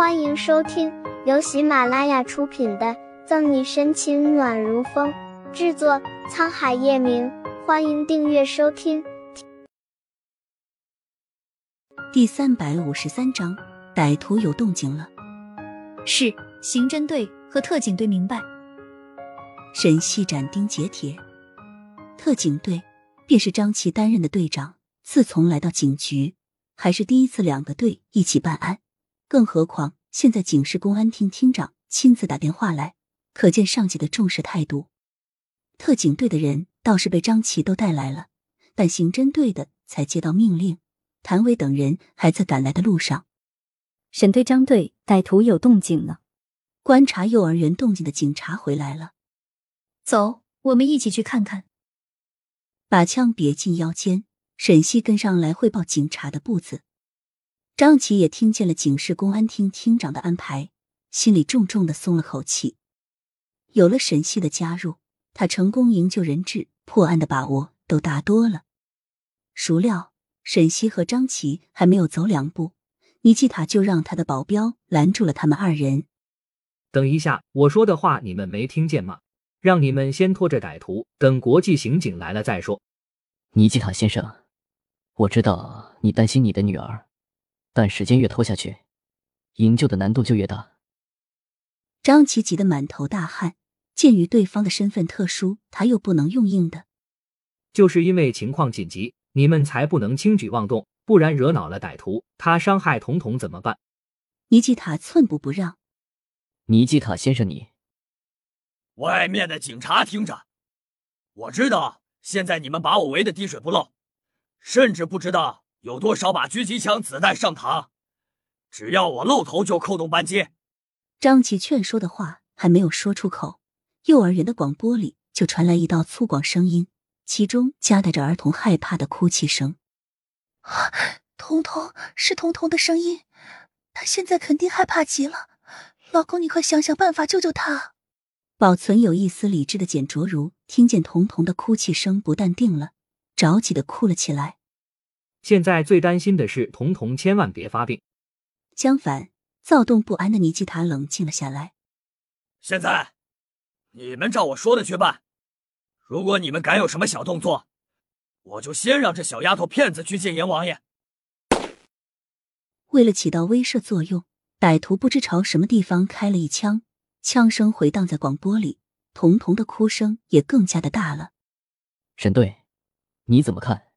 欢迎收听由喜马拉雅出品的《赠你深情暖如风》，制作沧海夜明。欢迎订阅收听。第三百五十三章，歹徒有动静了。是刑侦队和特警队明白。沈西斩钉截铁，特警队便是张琪担任的队长。自从来到警局，还是第一次两个队一起办案。更何况现在警市公安厅厅长亲自打电话来，可见上级的重视态度。特警队的人倒是被张琪都带来了，但刑侦队的才接到命令，谭伟等人还在赶来的路上。沈队、张队，歹徒有动静了。观察幼儿园动静的警察回来了，走，我们一起去看看。把枪别进腰间，沈西跟上来汇报警察的步子。张琪也听见了警市公安厅厅长的安排，心里重重的松了口气。有了沈西的加入，他成功营救人质、破案的把握都大多了。孰料沈西和张琪还没有走两步，尼基塔就让他的保镖拦住了他们二人。等一下，我说的话你们没听见吗？让你们先拖着歹徒，等国际刑警来了再说。尼基塔先生，我知道你担心你的女儿。但时间越拖下去，营救的难度就越大。张琪急得满头大汗，鉴于对方的身份特殊，他又不能用硬的。就是因为情况紧急，你们才不能轻举妄动，不然惹恼了歹徒，他伤害童童怎么办？尼基塔寸步不让。尼基塔先生，你外面的警察听着，我知道现在你们把我围得滴水不漏，甚至不知道。有多少把狙击枪子弹上膛？只要我露头就扣动扳机。张琪劝说的话还没有说出口，幼儿园的广播里就传来一道粗犷声音，其中夹带着儿童害怕的哭泣声。彤彤是彤彤的声音，他现在肯定害怕极了。老公，你快想想办法救救他！保存有一丝理智的简卓如听见彤彤的哭泣声，不淡定了，着急的哭了起来。现在最担心的是童童千万别发病。相反，躁动不安的尼基塔冷静了下来。现在，你们照我说的去办。如果你们敢有什么小动作，我就先让这小丫头片子去见阎王爷。为了起到威慑作用，歹徒不知朝什么地方开了一枪，枪声回荡在广播里，童童的哭声也更加的大了。沈队，你怎么看？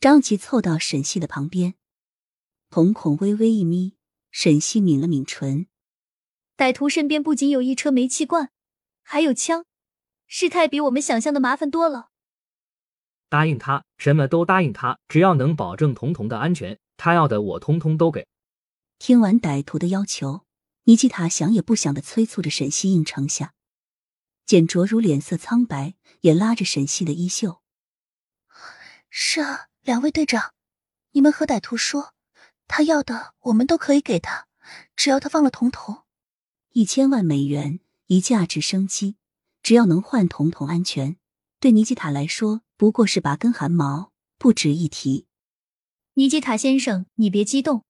张琪凑到沈西的旁边，瞳孔微微一眯。沈西抿了抿唇，歹徒身边不仅有一车煤气罐，还有枪，事态比我们想象的麻烦多了。答应他，什么都答应他，只要能保证童童的安全，他要的我通通都给。听完歹徒的要求，尼基塔想也不想的催促着沈西应承下。简卓如脸色苍白，也拉着沈西的衣袖：“是啊。”两位队长，你们和歹徒说，他要的我们都可以给他，只要他放了童童。一千万美元一架直升机，只要能换童童安全，对尼基塔来说不过是拔根汗毛，不值一提。尼基塔先生，你别激动，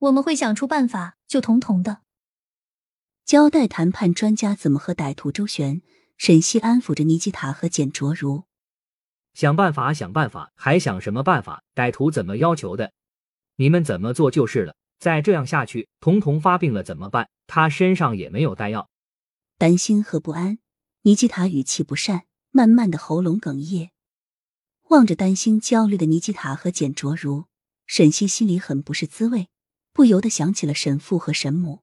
我们会想出办法救童童的。交代谈判专家怎么和歹徒周旋，沈西安抚着尼基塔和简卓如。想办法，想办法，还想什么办法？歹徒怎么要求的，你们怎么做就是了。再这样下去，童童发病了怎么办？他身上也没有带药。担心和不安，尼基塔语气不善，慢慢的喉咙哽咽。望着担心、焦虑的尼基塔和简卓如，沈西心里很不是滋味，不由得想起了沈父和沈母。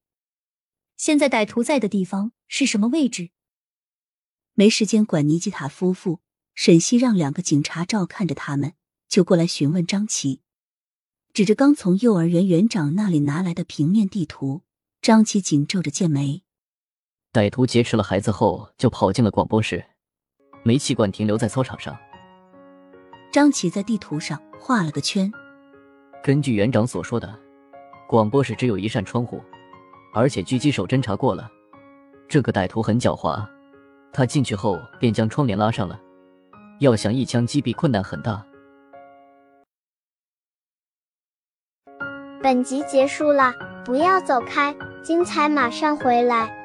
现在歹徒在的地方是什么位置？没时间管尼基塔夫妇。沈西让两个警察照看着他们，就过来询问张琪，指着刚从幼儿园园长那里拿来的平面地图。张琪紧皱着剑眉。歹徒劫持了孩子后，就跑进了广播室，煤气罐停留在操场上。张琪在地图上画了个圈。根据园长所说的，广播室只有一扇窗户，而且狙击手侦查过了，这个歹徒很狡猾，他进去后便将窗帘拉上了。要想一枪击毙，困难很大。本集结束了，不要走开，精彩马上回来。